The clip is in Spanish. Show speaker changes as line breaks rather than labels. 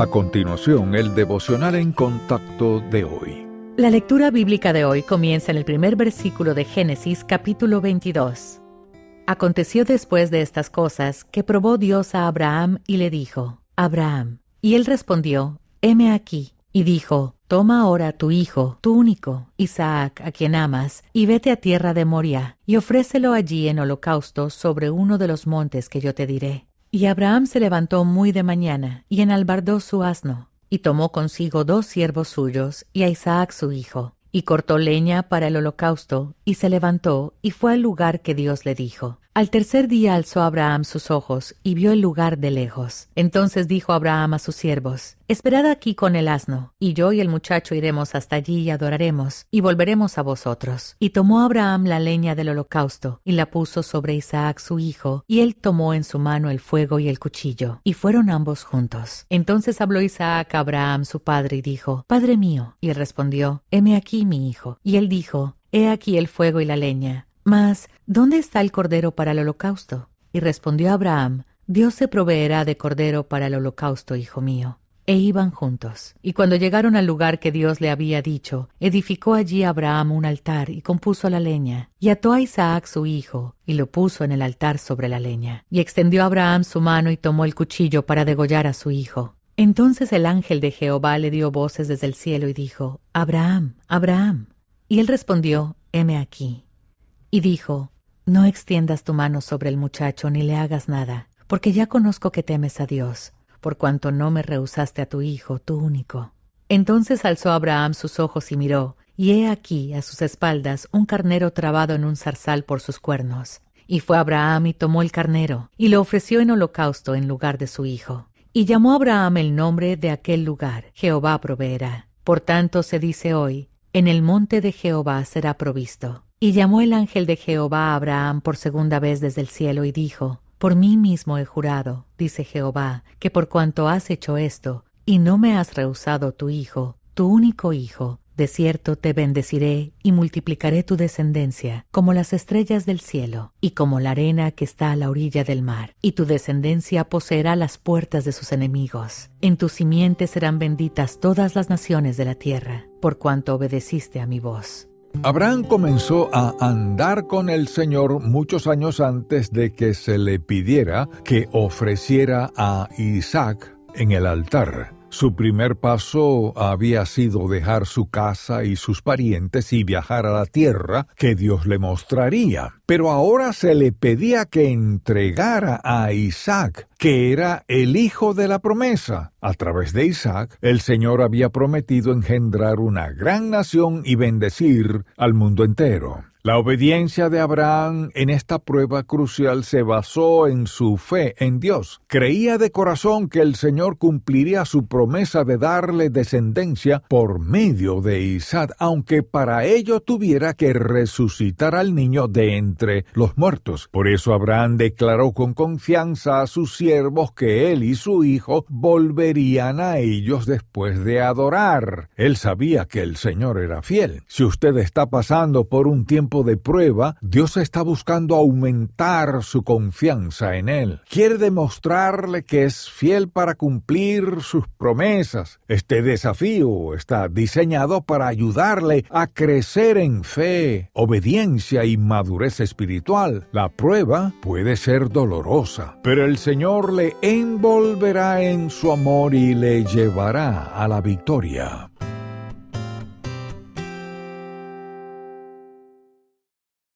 A continuación, el devocional en contacto de hoy.
La lectura bíblica de hoy comienza en el primer versículo de Génesis capítulo 22. Aconteció después de estas cosas que probó Dios a Abraham y le dijo, Abraham. Y él respondió, heme aquí. Y dijo, Toma ahora tu hijo, tu único, Isaac, a quien amas, y vete a tierra de Moria, y ofrécelo allí en holocausto sobre uno de los montes que yo te diré. Y Abraham se levantó muy de mañana, y enalbardó su asno, y tomó consigo dos siervos suyos, y a Isaac su hijo, y cortó leña para el holocausto, y se levantó, y fue al lugar que Dios le dijo. Al tercer día alzó Abraham sus ojos y vio el lugar de lejos. Entonces dijo Abraham a sus siervos, Esperad aquí con el asno, y yo y el muchacho iremos hasta allí y adoraremos, y volveremos a vosotros. Y tomó Abraham la leña del holocausto, y la puso sobre Isaac su hijo, y él tomó en su mano el fuego y el cuchillo, y fueron ambos juntos. Entonces habló Isaac a Abraham su padre y dijo, Padre mío. Y él respondió, Heme aquí mi hijo. Y él dijo, He aquí el fuego y la leña mas, ¿dónde está el cordero para el holocausto? Y respondió Abraham, Dios se proveerá de cordero para el holocausto, hijo mío. E iban juntos. Y cuando llegaron al lugar que Dios le había dicho, edificó allí Abraham un altar y compuso la leña, y ató a Isaac su hijo, y lo puso en el altar sobre la leña. Y extendió Abraham su mano y tomó el cuchillo para degollar a su hijo. Entonces el ángel de Jehová le dio voces desde el cielo y dijo, Abraham, Abraham. Y él respondió, heme aquí. Y dijo, No extiendas tu mano sobre el muchacho ni le hagas nada, porque ya conozco que temes a Dios, por cuanto no me rehusaste a tu hijo, tu único. Entonces alzó Abraham sus ojos y miró, y he aquí a sus espaldas un carnero trabado en un zarzal por sus cuernos. Y fue Abraham y tomó el carnero, y lo ofreció en holocausto en lugar de su hijo. Y llamó Abraham el nombre de aquel lugar, Jehová proveerá. Por tanto se dice hoy, en el monte de Jehová será provisto. Y llamó el ángel de Jehová a Abraham por segunda vez desde el cielo y dijo, Por mí mismo he jurado, dice Jehová, que por cuanto has hecho esto, y no me has rehusado tu hijo, tu único hijo, de cierto te bendeciré y multiplicaré tu descendencia como las estrellas del cielo y como la arena que está a la orilla del mar, y tu descendencia poseerá las puertas de sus enemigos. En tu simiente serán benditas todas las naciones de la tierra, por cuanto obedeciste a mi voz.
Abraham comenzó a andar con el Señor muchos años antes de que se le pidiera que ofreciera a Isaac en el altar. Su primer paso había sido dejar su casa y sus parientes y viajar a la tierra que Dios le mostraría. Pero ahora se le pedía que entregara a Isaac, que era el hijo de la promesa. A través de Isaac, el Señor había prometido engendrar una gran nación y bendecir al mundo entero. La obediencia de Abraham en esta prueba crucial se basó en su fe en Dios. Creía de corazón que el Señor cumpliría su promesa de darle descendencia por medio de Isaac, aunque para ello tuviera que resucitar al niño de entre los muertos. Por eso Abraham declaró con confianza a sus siervos que él y su hijo volverían a ellos después de adorar. Él sabía que el Señor era fiel. Si usted está pasando por un de prueba, Dios está buscando aumentar su confianza en Él. Quiere demostrarle que es fiel para cumplir sus promesas. Este desafío está diseñado para ayudarle a crecer en fe, obediencia y madurez espiritual. La prueba puede ser dolorosa, pero el Señor le envolverá en su amor y le llevará a la victoria.